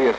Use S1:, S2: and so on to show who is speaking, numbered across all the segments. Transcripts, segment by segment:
S1: serious.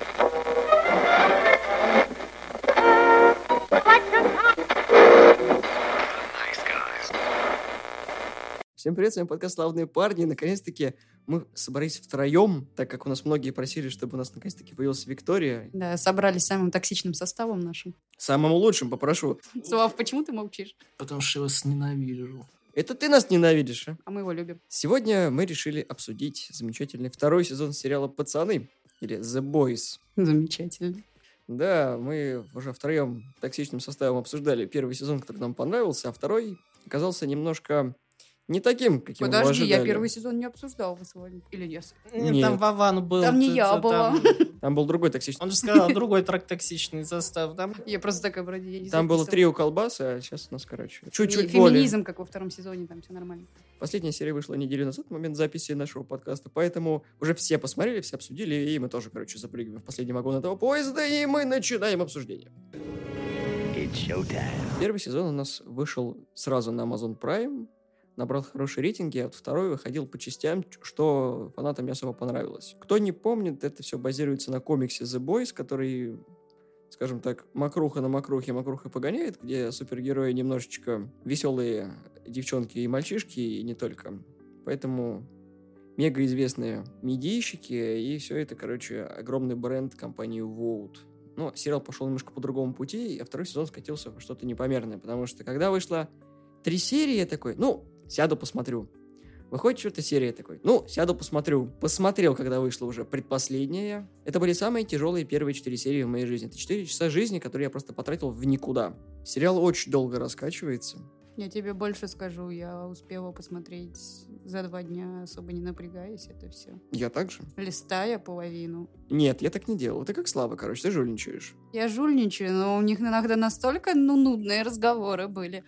S2: Всем привет, с вами подкаст «Славные парни». Наконец-таки мы собрались втроем, так как у нас многие просили, чтобы у нас наконец-таки появилась Виктория.
S3: Да, собрались самым токсичным составом нашим.
S2: Самым лучшим, попрошу.
S3: Слав, почему ты молчишь?
S4: Потому что я вас ненавижу.
S2: Это ты нас ненавидишь, а?
S3: А мы его любим.
S2: Сегодня мы решили обсудить замечательный второй сезон сериала «Пацаны» или «The Boys».
S3: Замечательно.
S2: Да, мы уже втроем токсичным составом обсуждали первый сезон, который нам понравился, а второй оказался немножко не таким, каким мы
S3: Подожди, я
S2: ожидали.
S3: первый сезон не обсуждал вы с вами. Или нет?
S2: Нет.
S4: Там Вован был.
S3: Там не
S4: т-
S3: я
S4: т-
S3: была.
S4: там-
S2: Там был другой токсичный.
S4: Он же сказал, другой трак токсичный состав. Там
S3: Я просто такая, вроде, я не
S2: Там было трио колбасы, а сейчас у нас, короче,
S3: Не,
S2: чуть-чуть более.
S3: Феминизм, как во втором сезоне, там все нормально.
S2: Последняя серия вышла неделю назад, в момент записи нашего подкаста, поэтому уже все посмотрели, все обсудили, и мы тоже, короче, запрыгиваем в последний вагон этого поезда, и мы начинаем обсуждение. Первый сезон у нас вышел сразу на Amazon Prime, набрал хорошие рейтинги, а вот второй выходил по частям, что фанатам не особо понравилось. Кто не помнит, это все базируется на комиксе The Boys, который, скажем так, макруха на макрухе макруха погоняет, где супергерои немножечко веселые девчонки и мальчишки, и не только. Поэтому мега известные медийщики, и все это, короче, огромный бренд компании Vogue. Но сериал пошел немножко по другому пути, а второй сезон скатился во что-то непомерное, потому что когда вышло три серии, я такой, ну, сяду, посмотрю. Выходит четвертая серия, такой, ну, сяду, посмотрю. Посмотрел, когда вышла уже предпоследняя. Это были самые тяжелые первые четыре серии в моей жизни. Это четыре часа жизни, которые я просто потратил в никуда. Сериал очень долго раскачивается.
S3: Я тебе больше скажу, я успела посмотреть за два дня, особо не напрягаясь, это все.
S2: Я также.
S3: Листая половину.
S2: Нет, я так не делал. Ты как Слава, короче, ты жульничаешь.
S3: Я жульничаю, но у них иногда настолько ну, нудные разговоры были.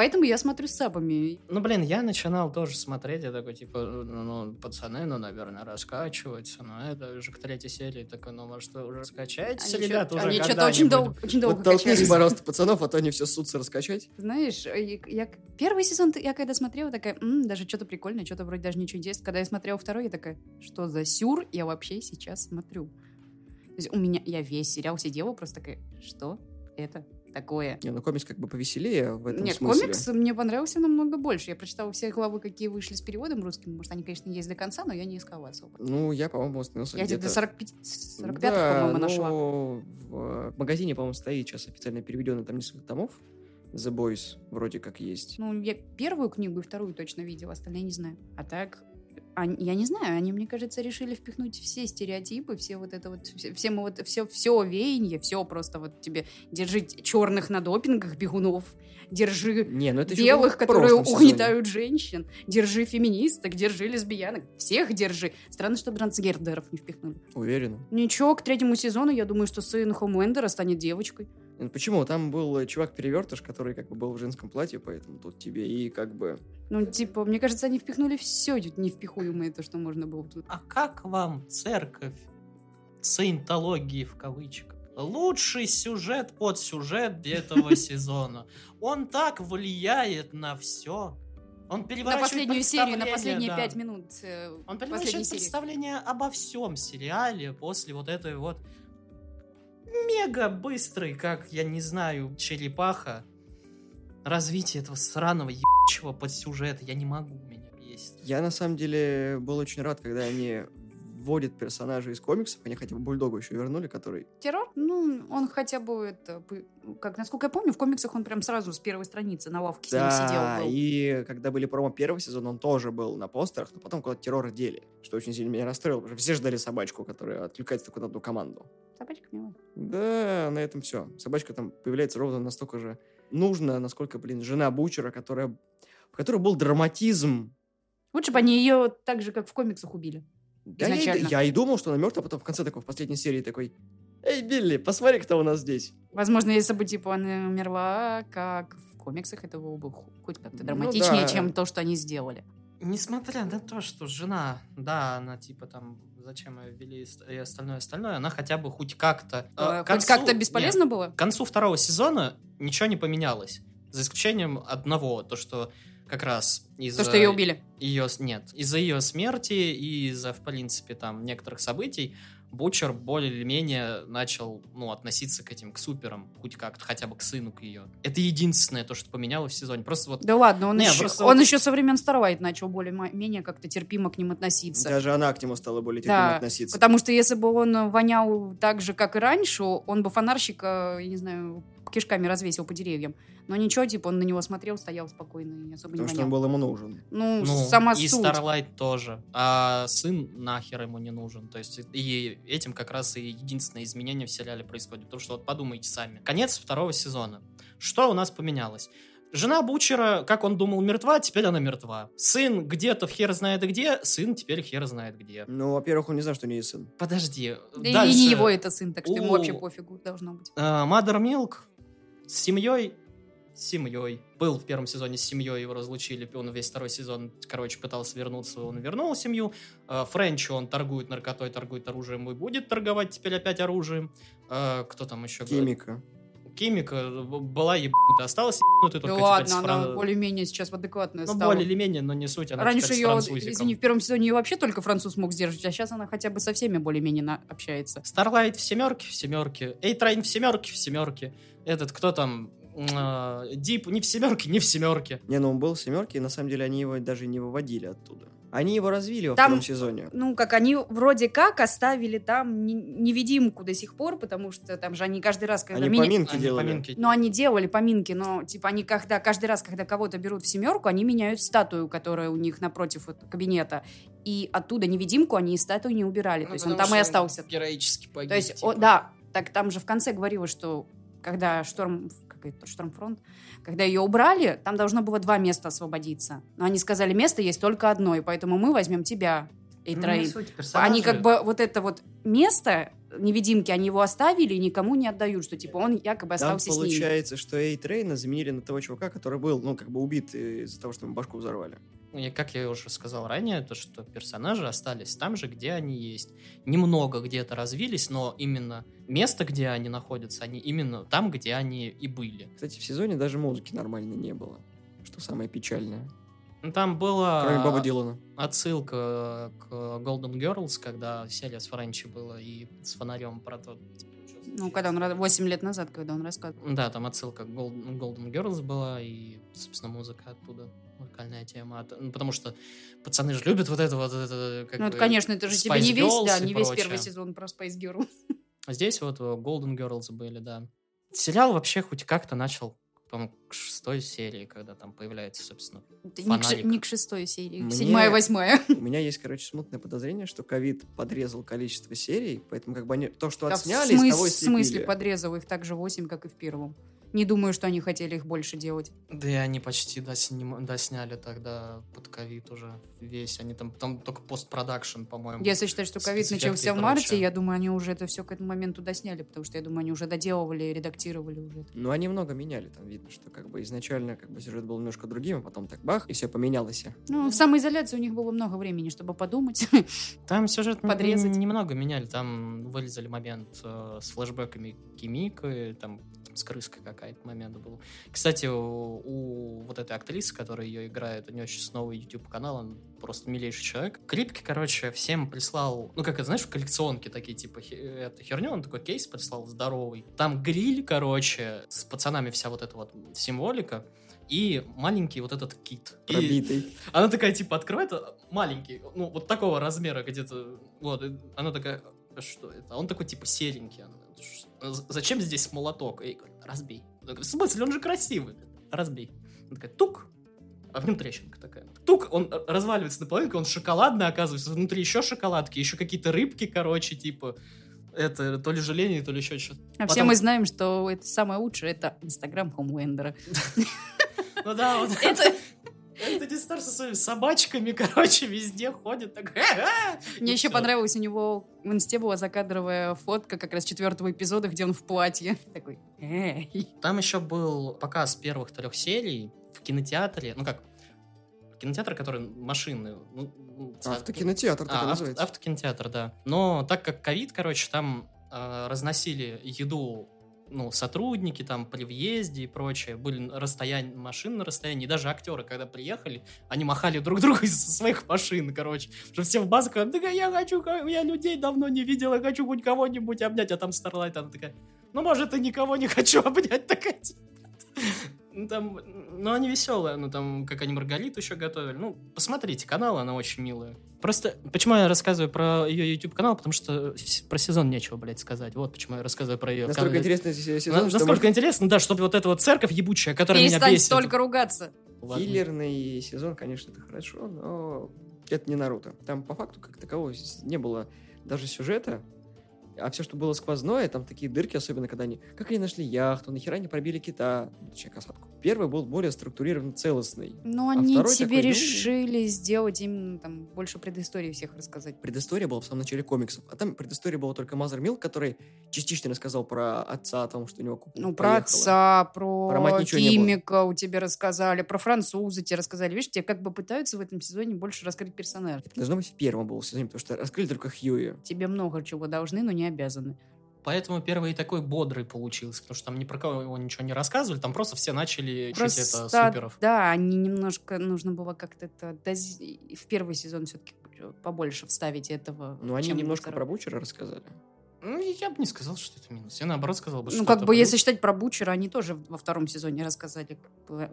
S3: Поэтому я смотрю с сабами.
S4: Ну, блин, я начинал тоже смотреть, я такой, типа, ну, пацаны, ну, наверное, раскачиваются, но это уже к третьей серии, такой, ну, может, вы уже скачаетесь,
S3: Они
S4: ребят,
S3: чё-
S4: уже
S3: они что-то очень
S4: когда-нибудь?»
S3: долго, очень долго
S2: Вот толкните,
S3: качались.
S2: пожалуйста, пацанов, а то они все сутся раскачать.
S3: Знаешь, и- я первый сезон я когда смотрела, такая, «М, даже что-то прикольное, что-то вроде даже ничего интересного. Когда я смотрела второй, я такая, что за сюр я вообще сейчас смотрю? То есть у меня, я весь сериал сидела просто такая, что это такое?
S2: Не, ну комикс как бы повеселее в этом
S3: Нет,
S2: смысле.
S3: комикс мне понравился намного больше. Я прочитала все главы, какие вышли с переводом русским. Может, они, конечно, есть до конца, но я не искала особо.
S2: Ну, я, по-моему, остановился
S3: Я где-то
S2: где-то...
S3: до 45, 45
S2: Да,
S3: по-моему, нашла.
S2: В, в магазине, по-моему, стоит сейчас официально переведено там несколько томов. The Boys вроде как есть.
S3: Ну, я первую книгу и вторую точно видела, остальные не знаю. А так, я не знаю, они, мне кажется, решили впихнуть все стереотипы, все вот это вот, все, все мы вот, все, все веяние, все просто вот тебе держи черных на допингах бегунов, держи
S2: Не, ну это
S3: белых, которые
S2: прошлом сезоне.
S3: угнетают женщин, держи феминисток, держи лесбиянок, всех держи. Странно, что трансгендеров не впихнули.
S2: Уверена.
S3: Ничего, к третьему сезону я думаю, что сын Хомлендера станет девочкой.
S2: Почему? Там был э, чувак-перевертыш, который как бы был в женском платье, поэтому тут тебе и как бы...
S3: Ну, типа, мне кажется, они впихнули все невпихуемое, то, что можно было тут.
S4: А как вам церковь саентологии в кавычках? Лучший сюжет под сюжет этого сезона. Он так влияет на все. Он
S3: На
S4: переворачивает
S3: последнюю серию, на последние
S4: да.
S3: пять минут э,
S4: Он переворачивает
S3: серии.
S4: представление обо всем сериале после вот этой вот мега быстрой, как, я не знаю, черепаха, развитие этого сраного ебучего подсюжета. Я не могу, меня бесит.
S2: Я, на самом деле, был очень рад, когда они вводят персонажей из комиксов. Они хотя бы Бульдогу еще вернули, который...
S3: Террор? Ну, он хотя бы это... Как, насколько я помню, в комиксах он прям сразу с первой страницы на лавке с ним сидел.
S2: Да, и когда были промо первого сезона, он тоже был на постерах, но потом куда-то террор дели, что очень сильно меня расстроило, потому что все ждали собачку, которая отвлекается только на одну команду.
S3: Собачка милая.
S2: Да, на этом все. Собачка там появляется ровно настолько же нужно, насколько, блин, жена Бучера, которая... в которой был драматизм.
S3: Лучше бы они ее так же, как в комиксах, убили.
S2: Да я, и-
S3: Изначально.
S2: я и думал, что она мертва, а потом в конце такой, в последней серии такой, Эй, Билли, посмотри, кто у нас здесь.
S3: Возможно, если бы, типа, она умерла, как в комиксах, это было бы хоть как-то
S2: Ну
S3: драматичнее,
S2: да.
S3: чем то, что они сделали.
S4: Несмотря на то, что жена, да, она типа там, зачем ее ввели и ст- и остальное, остальное, она хотя бы хоть как-то... э,
S3: Э,
S4: к
S3: Хоть
S4: концу-
S3: как-то
S4: нет,
S3: бесполезно было?
S4: К концу второго сезона ничего не поменялось. За исключением одного, то что как раз из-за...
S3: То, что ее убили.
S4: Ее, нет, из-за ее смерти и из-за, в принципе, там, некоторых событий Бучер более или менее начал, ну, относиться к этим, к суперам, хоть как-то, хотя бы к сыну, к ее. Это единственное то, что поменялось в сезоне. Просто вот...
S3: Да ладно, он,
S4: Не,
S3: еще,
S4: просто
S3: он
S4: вот-
S3: еще со времен Starlight начал более-менее как-то терпимо к ним относиться.
S2: Даже она к нему стала более терпимо
S3: Да,
S2: относиться.
S3: Потому что если бы он вонял так же, как и раньше, он бы фонарщика, я не знаю, кишками развесил по деревьям. Но ничего, типа, он на него смотрел, стоял спокойно и особо
S2: Потому
S3: не
S2: что
S3: вонял.
S2: он был ему нужен.
S3: Ну,
S4: Ну,
S3: сама
S4: и
S3: суть.
S4: Starlight тоже. А сын нахер ему не нужен. То есть и этим как раз и единственное изменение в сериале происходит. Потому что вот подумайте сами. Конец второго сезона. Что у нас поменялось? Жена Бучера, как он думал, мертва, теперь она мертва. Сын где-то в хер знает где, сын теперь хер знает где.
S2: Ну, во-первых, он не знал, что у нее есть сын.
S4: Подожди.
S3: Да и не его это сын, так что ему
S4: У-
S3: вообще пофигу должно быть.
S4: Э, Mother Milk с семьей с семьей. Был в первом сезоне с семьей, его разлучили. Он весь второй сезон, короче, пытался вернуться, он вернул семью. Э, Френч, он торгует наркотой, торгует оружием и будет торговать теперь опять оружием. Э, Кто там еще?
S2: Химика.
S4: Химика б- была ебанутая, осталась ебанутая
S3: Да
S4: только
S3: ладно,
S4: теперь с
S3: она
S4: фран-
S3: более-менее сейчас в адекватную
S4: Ну,
S3: стала.
S4: более или менее, но не суть, она
S3: Раньше ее, извини, в первом сезоне ее вообще только француз мог сдерживать, а сейчас она хотя бы со всеми более-менее на- общается.
S4: Старлайт в семерке, в семерке. Эйтрайн в семерке, в семерке. Этот, кто там? Э, Дип не в семерке, не в семерке.
S2: Не, ну он был в семерке, и на самом деле они его даже не выводили оттуда. Они его развили во
S3: Там-
S2: втором сезоне.
S3: Ну, как они вроде как оставили там не- невидимку до сих пор, потому что там же они каждый раз, когда
S2: Они
S3: мини-
S2: поминки
S4: Они
S2: делали.
S4: поминки.
S3: Ну, они делали поминки, но, типа, они когда, каждый раз, когда кого-то берут в семерку, они меняют статую, которая у них напротив вот кабинета. И оттуда невидимку они из статуи не убирали.
S4: Ну,
S3: То есть он там и остался.
S4: Героически погиб.
S3: То есть,
S4: типа.
S3: о, да, так там же в конце говорилось, что когда шторм, это, штормфронт, когда ее убрали, там должно было два места освободиться. Но они сказали, место есть только одно, и поэтому мы возьмем тебя,
S4: Ну, не суть, персонажи.
S3: Они как бы вот это вот место невидимки, они его оставили и никому не отдают, что типа он якобы
S2: Там
S3: остался с ними.
S2: получается, что Эйтрейна заменили на того чувака, который был, ну, как бы убит из-за того, что ему башку взорвали.
S4: И как я уже сказал ранее, то что персонажи остались там же, где они есть. Немного где-то развились, но именно место, где они находятся, они именно там, где они и были.
S2: Кстати, в сезоне даже музыки нормально не было. Что самое печальное.
S4: Там была
S2: Кроме Боба Дилана.
S4: отсылка к Golden Girls, когда серия с Френчи была и с фонарем про то, типа,
S3: Ну, когда он 8 лет назад, когда он рассказывал.
S4: Да, там отсылка к Golden, Golden Girls была, и, собственно, музыка оттуда, музыкальная тема. От- ну, потому что пацаны же любят вот это вот, это, как
S3: ну, это,
S4: бы,
S3: конечно, это же тебе
S4: Spice
S3: не весь,
S4: Girls
S3: да,
S4: и
S3: не весь
S4: прочее.
S3: первый сезон про Space Girl.
S4: А здесь вот э, Golden Girls были, да. Сериал вообще хоть как-то начал, по-моему, к шестой серии, когда там появляется, собственно.
S3: Это не, к, не к шестой серии,
S2: Мне-
S3: седьмая, восьмая.
S2: У меня есть, короче, смутное подозрение, что ковид подрезал количество серий, поэтому как бы они то, что
S3: Да в
S2: отсняли, из
S3: смыс-
S2: того и
S3: в смысле подрезал их так же 8, как и в первом. Не думаю, что они хотели их больше делать.
S4: Да и они почти досни- досняли тогда под ковид уже весь. Они там, там только постпродакшн, по-моему.
S3: Если считать, что ковид начался
S4: и
S3: в марте, я думаю, они уже это все к этому моменту досняли, потому что я думаю, они уже доделывали, редактировали уже.
S2: Ну, они много меняли, там видно, что как бы изначально как бы сюжет был немножко другим, а потом так бах, и все поменялось.
S3: Ну, в самоизоляции у них было много времени, чтобы подумать.
S4: Там сюжет
S3: Подрезать.
S4: немного меняли. Там вырезали момент э, с флешбэками Кимики, там, там с крыской какая-то момент был. Кстати, у, у вот этой актрисы, которая ее играет, у нее сейчас новый YouTube-канал, он просто милейший человек. Клипки, короче, всем прислал, ну, как это, знаешь, в коллекционке такие, типа, это херню, он такой кейс прислал здоровый. Там гриль, короче, с пацанами вся вот эта вот символика, и маленький вот этот кит. И-
S2: Пробитый.
S4: она такая, типа, открывает, маленький, ну, вот такого размера где-то, вот, и она такая, «А что это? А он такой, типа, серенький. Она, «Ш- з- Зачем здесь молоток? И говорит, разбей. Она говорит, В смысле, он же красивый. Разбей. Она такая, тук, а в нем трещинка такая. Тук, он э, разваливается наполовину, он шоколадный, оказывается, внутри еще шоколадки, еще какие-то рыбки, короче, типа, это то ли желение, то ли еще что-то.
S3: А все
S4: Потом-
S3: мы знаем, что это самое лучшее, это Инстаграм Хомлендера.
S4: Ну да, вот
S3: Это
S4: это не Стар со своими собачками, короче, везде ходит. Так!
S3: Мне еще
S4: всё.
S3: понравилось, у него в инсте была закадровая фотка как раз четвертого эпизода, где он в платье. Такой, эй.
S4: Там еще был показ первых трех серий в кинотеатре. Ну как, кинотеатр, который машины. Ну, ну,
S2: Автокинотеатр так
S4: А, авто-
S2: называется.
S4: автокинотеатр, да. Но так как ковид, короче, там э, разносили еду ну, сотрудники там при въезде и прочее, были расстояние, машин на расстоянии, и даже актеры, когда приехали, они махали друг другу из своих машин, короче, что все в масках, да я хочу, я людей давно не видел, я хочу хоть кого-нибудь обнять, а там Старлайт, она такая, ну, может, и никого не хочу обнять, такая. Ну, там, ну, они веселые, ну, там, как они Маргариту еще готовили. Ну, посмотрите, канал, она очень милая. Просто, почему я рассказываю про ее YouTube-канал? Потому что про сезон нечего, блядь, сказать. Вот почему я рассказываю про ее
S2: Настолько
S4: канал.
S2: интересный сезон,
S4: На-
S2: что
S4: Насколько
S2: может-
S4: интересно, да, чтобы вот эта вот церковь ебучая, которая меня
S3: Перестань
S4: бесит.
S3: столько ругаться.
S4: Ладно.
S2: Филлерный сезон, конечно, это хорошо, но это не Наруто. Там по факту как такового не было даже сюжета, а все, что было сквозное, там такие дырки, особенно когда они... Как они нашли яхту, нахера они пробили кита, ну, точнее, касатку. Первый был более структурированный, целостный.
S3: Но
S2: А
S3: они тебе
S2: такой, ну-
S3: решили сделать именно там больше предыстории всех рассказать.
S2: Предыстория была в самом начале комиксов, а там предыстория была только Мазер Милк, который частично рассказал про отца, о том, что у него кукла
S3: Ну, про
S2: поехала.
S3: отца, про,
S2: Про мать
S3: химика у тебя рассказали, про француза тебе рассказали. Видишь, тебе как бы пытаются в этом сезоне больше раскрыть персонажа.
S2: Это должно быть в первом был сезоне, потому что раскрыли только Хьюи.
S3: Тебе много чего должны, но не обязаны.
S4: Поэтому первый и такой бодрый получился, потому что там ни про кого его ничего не рассказывали, там просто все начали учить это суперов.
S3: да, они немножко, нужно было как-то это дози- в первый сезон все-таки побольше вставить этого.
S2: Ну, они немножко
S3: второй.
S2: про Бучера рассказали.
S4: Ну, я бы не сказал, что это минус. Я наоборот сказал бы, что
S3: Ну, как бы, если
S4: плюс.
S3: считать про Бучера, они тоже во втором сезоне рассказали.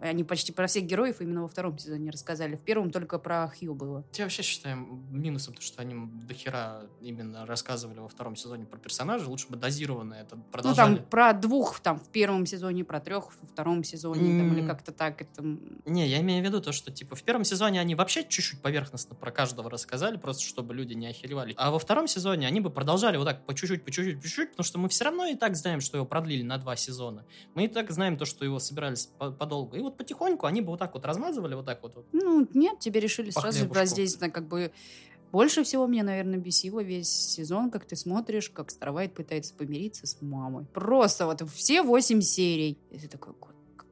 S3: Они почти про всех героев именно во втором сезоне рассказали. В первом только про Хью было.
S4: Я вообще считаю минусом то, что они дохера именно рассказывали во втором сезоне про персонажей. Лучше бы дозированно это
S3: Ну,
S4: продолжали.
S3: там про двух там в первом сезоне, про трех во втором сезоне, там, или как-то так. Это...
S4: Не, я имею в виду то, что типа в первом сезоне они вообще чуть-чуть поверхностно про каждого рассказали, просто чтобы люди не охеревали. А во втором сезоне они бы продолжали вот так по чуть-чуть, по чуть-чуть, по чуть-чуть, потому что мы все равно и так знаем, что его продлили на два сезона. Мы и так знаем то, что его собирались по- подолгу. И вот потихоньку они бы вот так вот размазывали, вот так вот. вот.
S3: Ну, нет, тебе решили сразу
S4: хлебушку.
S3: раздеть на как бы... Больше всего меня, наверное, бесило весь сезон, как ты смотришь, как Старвайт пытается помириться с мамой. Просто вот все восемь серий. Ты такой,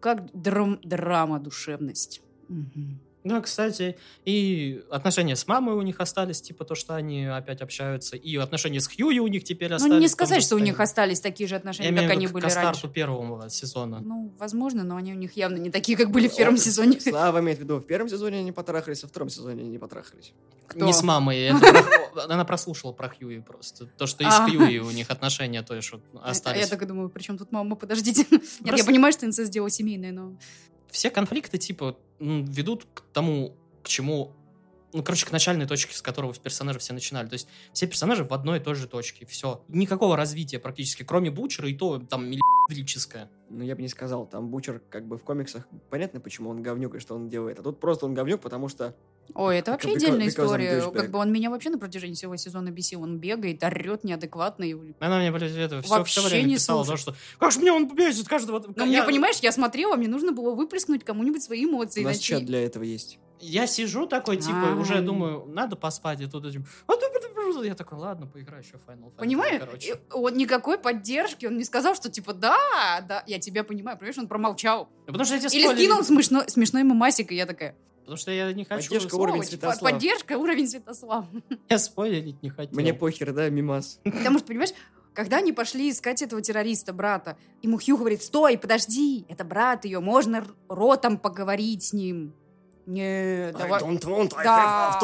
S3: как драм- драма, душевность. Мгм.
S4: Ну, кстати, и отношения с мамой у них остались, типа то, что они опять общаются, и отношения с Хьюи у них теперь остались.
S3: Ну, не
S4: том
S3: сказать,
S4: же
S3: что у них остались такие же отношения,
S4: Я
S3: как они были
S4: к старту
S3: раньше.
S4: первого сезона.
S3: Ну, возможно, но они у них явно не такие, как были в первом сезоне.
S2: Слава имеет в виду, в первом сезоне они потрахались, а в втором сезоне они не потрахались.
S3: Кто?
S4: Не с мамой. Она прослушала про Хьюи просто. То, что и с
S3: А.
S4: Хьюи у них отношения то, что
S3: А я
S4: остались.
S3: так и думаю, при чем тут мама, подождите. Нет, я понимаю, что инцест дело семейное, но...
S4: Все конфликты, типа, м, ведут к тому, к чему... Ну, короче, к начальной точке, с которого персонажи все начинали. То есть все персонажи в одной и той же точке. Все. Никакого развития практически, кроме Бучера, и то там миллионическое.
S2: Ну, я бы не сказал, там Бучер как бы в комиксах понятно, почему он говнюк и что он делает. А тут просто он говнюк, потому что
S3: Ой, это вообще
S2: Because-
S3: отдельная история. Как бы он меня вообще на протяжении всего сезона бесил. Он бегает, орет неадекватно. и-
S4: Она мне, блядь, это все,
S3: Вообще
S4: все время
S3: не
S4: писала, то,
S3: слушает.
S4: что как же мне он бесит каждого...
S3: Но мне, понимаешь, я смотрела, мне нужно было выплеснуть кому-нибудь свои эмоции.
S2: у нас чат для этого есть.
S4: Я сижу такой, типа,
S3: А.
S4: уже думаю, надо поспать, и тут этим... «А ты- ты- ты-» Я такой, ладно, поиграю еще в Final Fantasy,
S3: Понимаешь?
S4: короче.
S3: Он никакой поддержки, он не сказал, что типа да, да, я тебя понимаю, понимаешь, он промолчал.
S4: Ну, Потому что я тебе
S3: Или
S4: спойлерю.
S3: скинул смешной, смешной мемасик, и я такая,
S4: Потому что я не хочу...
S2: Поддержка уровень
S3: «Сволочь, по-
S2: Святослав».
S3: поддержка, уровень Святослав.
S4: Я спойлерить не хотел.
S2: Мне похер, да, мимас.
S3: Потому что, понимаешь, когда они пошли искать этого террориста, брата, ему Хью говорит, стой, подожди, это брат ее, можно ротом поговорить с ним. Не, давай... Да.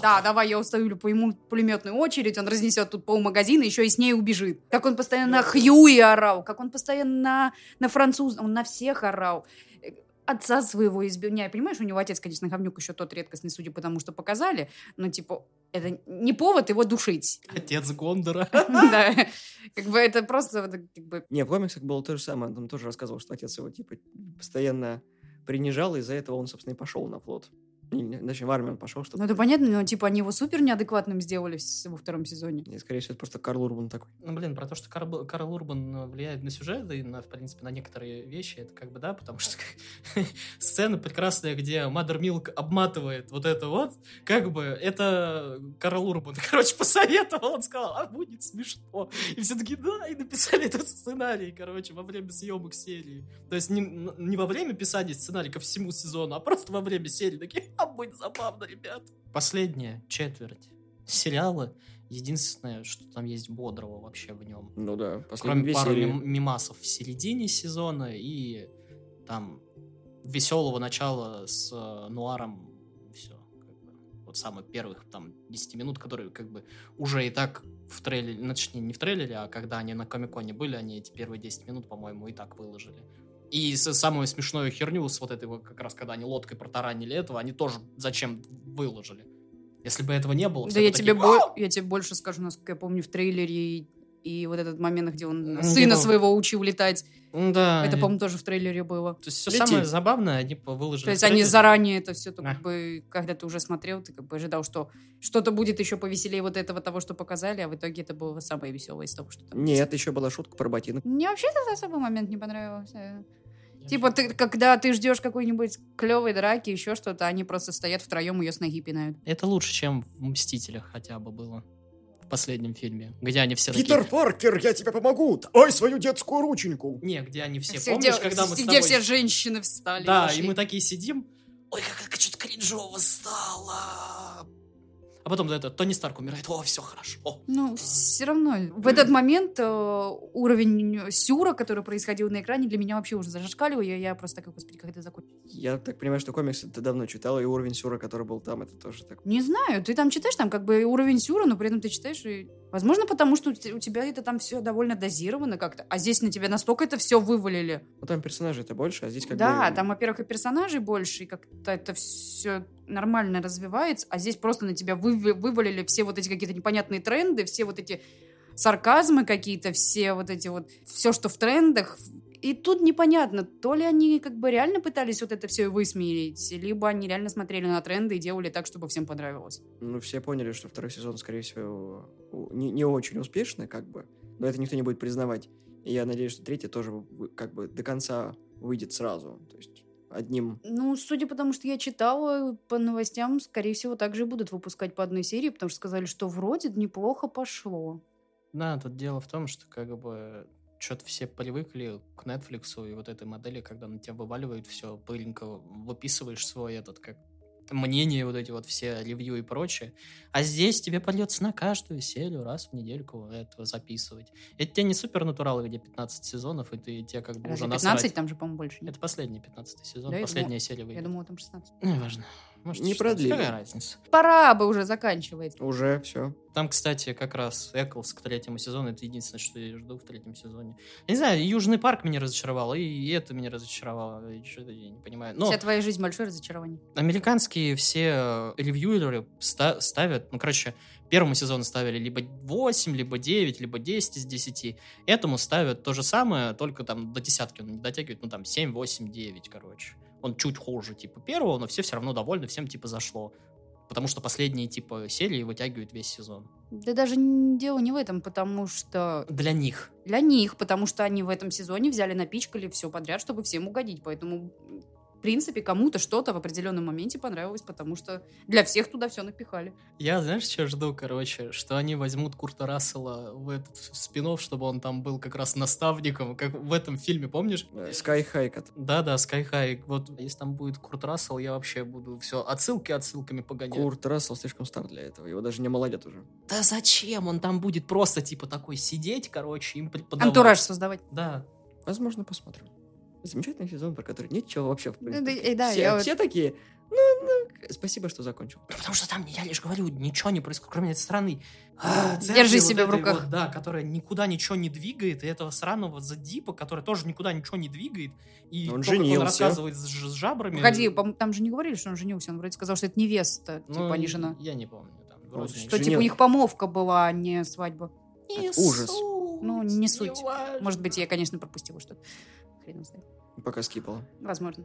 S3: Да, давай я уставлю по ему пулеметную очередь, он разнесет тут полмагазина, еще и с ней убежит. Как он постоянно на Хьюи орал, как он постоянно на, на француз, он на всех орал. Отца своего избил. Не, понимаешь, у него отец, конечно, говнюк еще тот редкостный, судя по тому, что показали, но, типа, это не повод его душить.
S4: Отец Гондора.
S3: Да, как бы это просто, вот, как бы,
S2: Не, в комиксах было то же самое. Он там тоже рассказывал, что отец его, типа, постоянно принижал, и из-за этого он, собственно, и пошел на флот. Значит, в армию он пошел, чтобы...
S3: ну это понятно, но, типа, они его супер неадекватным сделали во втором сезоне.
S2: И, скорее всего, это просто Карл Урбан такой.
S4: Ну, блин, про то, что Карл, Карл Урбан э, влияет на сюжет и, на, в принципе, на некоторые вещи, это как бы, да, потому что сцена прекрасная, где Мадер Милк обматывает вот это вот, как бы, это Карл Урбан, короче, посоветовал, он сказал, а будет смешно. И все таки да, и написали этот сценарий, короче, во время съемок серии. То есть не, не во время писания сценария ко всему сезону, а просто во время серии такие, а будет забавно, ребят. Последняя четверть сериала. Единственное, что там есть бодрого вообще в нем.
S2: Ну да,
S4: Кроме пары
S2: серии.
S4: мим- мимасов в середине сезона и там веселого начала с э, нуаром. Все. Вот самых первых там 10 минут, которые как бы уже и так в трейлере, ну, точнее, не в трейлере, а когда они на Комиконе были, они эти первые 10 минут, по-моему, и так выложили. И самую смешную херню с вот этой вот, как раз, когда они лодкой протаранили этого, они тоже зачем выложили. Если бы этого не было,
S3: Да
S4: все
S3: я
S4: бы
S3: тебе,
S4: такие,
S3: бо- я тебе больше скажу, насколько я помню, в трейлере и, и вот этот момент, где он
S4: Ну,
S3: сына
S4: типа-
S3: своего учил летать.
S4: «М, Да.
S3: Это,
S4: и-
S3: по-моему, тоже в трейлере было.
S4: То есть все
S2: Лети.
S4: самое забавное они по- выложили.
S3: То есть они заранее это все, как бы, когда ты уже смотрел, ты как бы ожидал, что что-то будет еще повеселее вот этого того, что показали, а в итоге это было самое веселое из того, что там.
S2: Нет, еще была шутка про ботинок.
S3: Мне вообще этот особый момент не понравился. Типа, ты, когда ты ждешь какой-нибудь клевой драки, еще что-то, они просто стоят втроем ее с ноги пинают.
S4: Это лучше, чем в «Мстителях» хотя бы было. В последнем фильме. Где они все
S2: Питер
S4: такие...
S2: Паркер, я тебе помогу! Ой, свою детскую рученьку!
S4: Не, где они все,
S3: Все,
S4: помнишь,
S3: где,
S4: когда мы с
S3: где
S4: тобой...
S3: все женщины встали.
S4: Да,
S3: пошли.
S4: и мы такие сидим. Ой, как, как что-то кринжово стало. А потом это Тони Старк умирает. О, все хорошо.
S3: Ну, все равно. В этот момент э, уровень сюра, который происходил на экране, для меня вообще уже зашкаливал. Я, я просто такой, господи, как это закончится?
S2: Я так понимаю, что комиксы ты давно читал, и уровень сюра, который был там, это тоже так.
S3: Не знаю, ты там читаешь, там как бы уровень сюра, но при этом ты читаешь и... Возможно, потому что у те- у тебя это там все довольно дозировано как-то, а здесь на тебя настолько это все вывалили.
S2: Ну там персонажей-то больше, а здесь как
S3: да,
S2: бы...
S3: там, во-первых, и персонажей больше, и как-то это все нормально развивается, а здесь просто на тебя вы- вывалили все вот эти какие-то непонятные тренды, все вот эти сарказмы какие-то, все вот эти вот, все, что в трендах. И тут непонятно, то ли они как бы реально пытались вот это все высмеять, либо они реально смотрели на тренды и делали так, чтобы всем понравилось.
S2: Ну, все поняли, что второй сезон, скорее всего, не, не очень успешный, как бы. Но это никто не будет признавать. И я надеюсь, что третий тоже как бы до конца выйдет сразу. То есть одним...
S3: Ну, судя по тому, что я читала по новостям, скорее всего, также будут выпускать по одной серии, потому что сказали, что вроде неплохо пошло.
S4: Да, тут дело в том, что как бы что-то все привыкли к Netflix и вот этой модели, когда на тебя вываливают все, пыльненько выписываешь свой этот, как мнение, вот эти вот все ревью и прочее. А здесь тебе придется на каждую серию раз в недельку это записывать. Это тебе не супер натуралы, где 15 сезонов, и ты тебе как бы
S3: Разве
S4: уже
S3: 15?
S4: насрать.
S3: Там же, по-моему, больше нет.
S4: Это последний 15 сезон,
S3: Да, я
S4: последняя серия
S3: Я
S4: выйдет.
S3: думала, там 16.
S4: Ну, неважно. Может,
S2: Не
S4: 16.
S2: продлили.
S4: Какая разница?
S3: Пора бы уже заканчивать.
S2: Уже все.
S4: Там, кстати, как раз Эклс к третьему сезону. Это единственное, что я жду в третьем сезоне. Я не знаю, Южный парк меня разочаровал, и это меня разочаровало. И что-то я не понимаю. Но
S3: Вся твоя жизнь большое разочарование.
S4: американские все э, ревьюеры ста- ставят, ну, короче, первому сезону ставили либо 8, либо 9, либо 10 из 10. Этому ставят то же самое, только там до десятки он не дотягивает, ну, там 7, 8, 9, короче. Он чуть хуже, типа, первого, но все все равно довольны, всем, типа, зашло. Потому что последние, типа, серии вытягивают весь сезон.
S3: Да даже дело не в этом, потому что
S4: Для них.
S3: для них, потому что они в этом сезоне взяли, напичкали все подряд, чтобы всем угодить. Поэтому, в принципе, кому-то что-то в определенном моменте понравилось, потому что для всех туда все напихали.
S4: Я, знаешь, что жду, короче? Что они возьмут Курта Рассела в этот спин чтобы он там был как раз наставником, как в этом фильме, помнишь?
S2: Sky High.
S4: Да-да, Sky High. Вот если там будет Курт Рассел, я вообще буду все отсылки отсылками погонять.
S2: Курт Рассел слишком стар для этого. Его даже не молодят уже.
S4: Да зачем? Он там будет просто типа такой сидеть, короче, им преподавать.
S3: Антураж создавать.
S4: Да.
S2: Возможно, посмотрим. Замечательный сезон, про который ничего вообще, в
S3: Да,
S2: принципе.
S3: и да,
S2: все,
S3: я вот-
S2: все такие, ну, ну, спасибо, что закончил.
S4: Ну, потому что там, я лишь говорю, ничего не происходит, кроме этой страны.
S3: Держи себя в руках.
S4: да, которая никуда ничего не двигает, и этого сраного Задипа, который тоже никуда ничего не двигает, и
S2: Он женился.
S4: он рассказывает с, с жабрами.
S3: Погоди, по- там же не говорили, что он женился. Он вроде сказал, что это невеста,
S4: ну,
S3: типа, а не жена.
S4: Я не помню. Там, вроде
S2: Что
S3: типа, у них помолвка была, а не свадьба.
S4: Не
S2: ужас.
S4: суть,
S3: Ну, не суть. Может быть, я, конечно, пропустила что-то. Хрен его знает.
S2: Пока скипала.
S3: Возможно.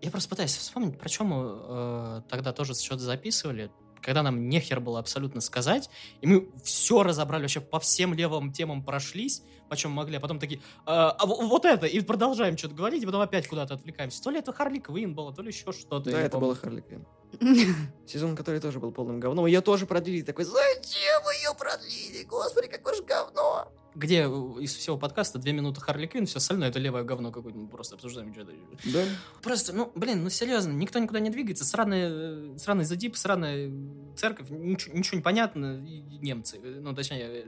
S4: Я просто пытаюсь вспомнить, про чем мы э, тогда тоже что-то записывали, когда нам нехер было абсолютно сказать, и мы все разобрали, вообще по всем левым темам прошлись, почем могли, а потом такие, «А, а во- вот это, и продолжаем что-то говорить, и потом опять куда-то отвлекаемся. То ли это Харли Квинн было, то ли еще что-то.
S2: Да, это
S4: помню.
S2: было Харли Квинн. Сезон, который тоже был полным говном. Ее тоже продлили. Такой, зачем ее продлили? Господи, какое же говно!
S4: Где из всего подкаста две минуты Харли Квинн, все остальное это левое говно какое-то, мы просто обсуждаем что-то.
S2: Да?
S4: Просто, ну, блин, ну серьезно, никто никуда не двигается, сраный, э, сраный задип, сраная церковь, ничего, ничего не понятно, и немцы, э, ну, точнее, э,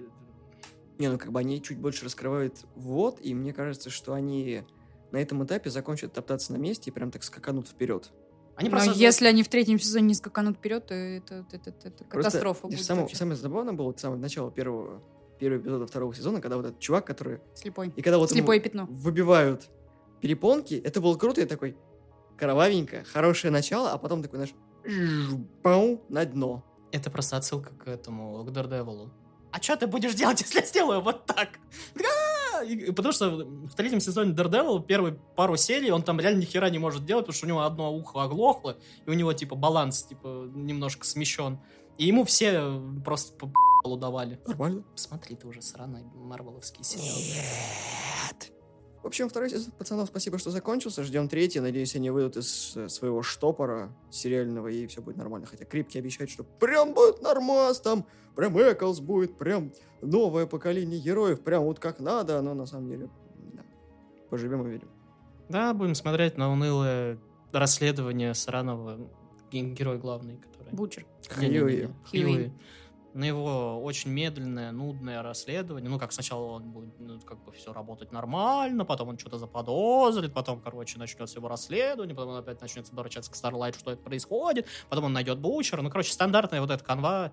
S2: Не, ну как бы они чуть больше раскрывают вот, и мне кажется, что они на этом этапе закончат топтаться на месте и прям так скаканут вперед.
S4: они
S3: Но
S4: просто...
S3: если они в третьем сезоне не скаканут вперед, то это, это, это- это катастрофа будет
S2: самое, самое забавное было, вот самое начало первого, первого эпизода второго сезона, когда вот этот чувак, который...
S3: Слепой.
S2: И когда вот
S3: Слепое пятно.
S2: выбивают перепонки, это было круто, я такой, кровавенько, хорошее начало, а потом такой, знаешь, пау, на дно.
S4: Это просто отсылка к этому, к Daredevil. А что ты будешь делать, если я сделаю вот так? И- и Потому что в третьем сезоне Daredevil первые пару серий он там реально ни хера не может делать, потому что у него одно ухо оглохло, и у него типа баланс типа немножко смещен. И ему все просто п***лу давали.
S2: Нормально.
S4: Посмотри, ты уже сраный марвеловский сериал.
S2: Нет. В общем, второй сезон, пацанов, спасибо, что закончился. Ждем третий. Надеюсь, они выйдут из э, своего штопора сериального, и все будет нормально. Хотя Крипки обещает, что прям будет нормас, там прям Эклс будет, прям новое поколение героев, прям вот как надо. Но на самом деле, да. поживем и видим.
S4: Да, будем смотреть на унылое расследование сраного ге- герой главный, который...
S3: Бучер.
S2: Хьюи.
S3: Хьюи.
S4: На его очень медленное, нудное расследование. Ну, как сначала он будет, ну, как бы все работать нормально, потом он что-то заподозрит, потом, короче, начнется его расследование, потом он опять начнется обращаться к Старлайт, что это происходит, потом он найдет Бучера. Ну, короче, стандартная вот эта канва.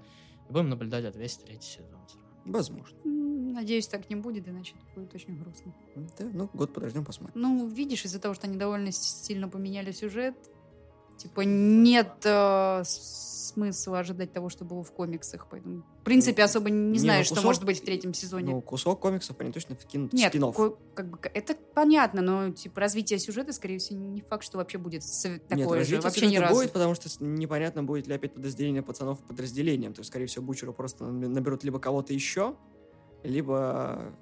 S4: И будем наблюдать это весь третий сезон.
S2: Возможно.
S3: Надеюсь, так не будет, иначе это будет очень грустно.
S2: Да, ну, год подождем, посмотрим.
S3: Ну, видишь, из-за того, что они довольно сильно поменяли сюжет, типа нет э, смысла ожидать того, что было в комиксах. Поэтому, в принципе,
S2: Ну,
S3: особо не,
S2: не,
S3: знаешь,
S2: ну,
S3: что
S2: кусок-
S3: может быть в третьем сезоне.
S2: Ну, кусок комиксов они точно вкинут в
S3: Нет,
S2: спин
S3: ко- как бы, это понятно, но типа развитие сюжета, скорее всего, не факт, что вообще будет сов-
S2: Нет,
S3: такое же.
S2: развитие
S3: Вообще
S2: сюжета
S3: разу.
S2: будет, потому что непонятно, будет ли опять подразделение пацанов подразделением. То есть, скорее всего, Бучеру просто наб- наберут либо кого-то еще, либо...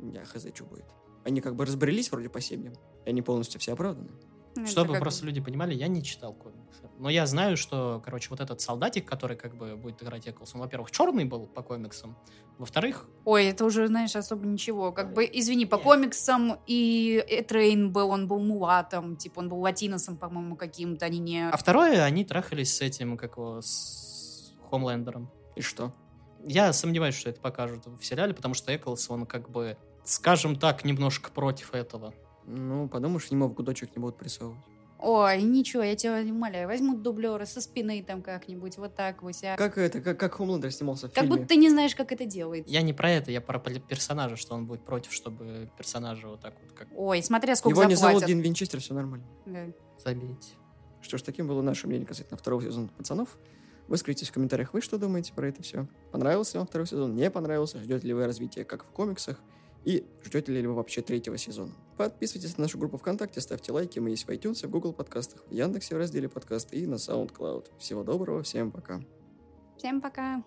S2: Я хз, что будет. Они как бы разбрелись вроде по семьям, и они полностью все оправданы.
S3: Ну, это
S4: Чтобы
S3: как
S4: просто люди понимали, я не читал комиксы. Но я знаю, что, короче, вот этот солдатик, который как бы будет играть Эклс, он, во-первых, черный был по комиксам, во-вторых,
S3: Ой, это уже, знаешь, особо ничего. Как бы, извини, по комиксам и Этрейн был, он был мулатом, типа он был латиносом, по-моему, каким-то, они не...
S4: а второе, они трахались с этим, как его, с Хомлендером.
S2: И что?
S4: Я сомневаюсь, что это покажут в сериале, потому что Эклс, он как бы, скажем так, немножко против этого.
S2: Ну, подумаешь, ему в гудочек не будут прессовывать.
S3: Ой, ничего, я тебя умоляю, возьмут дублера со спины там как-нибудь, вот так вот. сяк.
S2: Как это, как, как Хомлендер снимался в
S3: Как
S2: фильме?
S3: будто ты не знаешь, как это делается.
S4: Я не про это, я про персонажа, что он будет против, чтобы персонажа вот так вот как
S3: Ой, смотря сколько
S2: Его не зовут
S3: заплатят.
S2: Дин Винчестер, все нормально.
S3: Да.
S4: забить.
S2: Что ж, таким было наше мнение касательно второго сезона «Пацанов». Выскажитесь в комментариях, вы что думаете про это все. Понравился вам второй сезон, не понравился, ждете ли вы развития, как в комиксах, и ждете ли вы вообще третьего сезона. Подписывайтесь на нашу группу ВКонтакте, ставьте лайки, мы есть в iTunes, в Google подкастах, в Яндексе в разделе подкасты и на SoundCloud. Всего доброго, всем пока.
S3: Всем пока.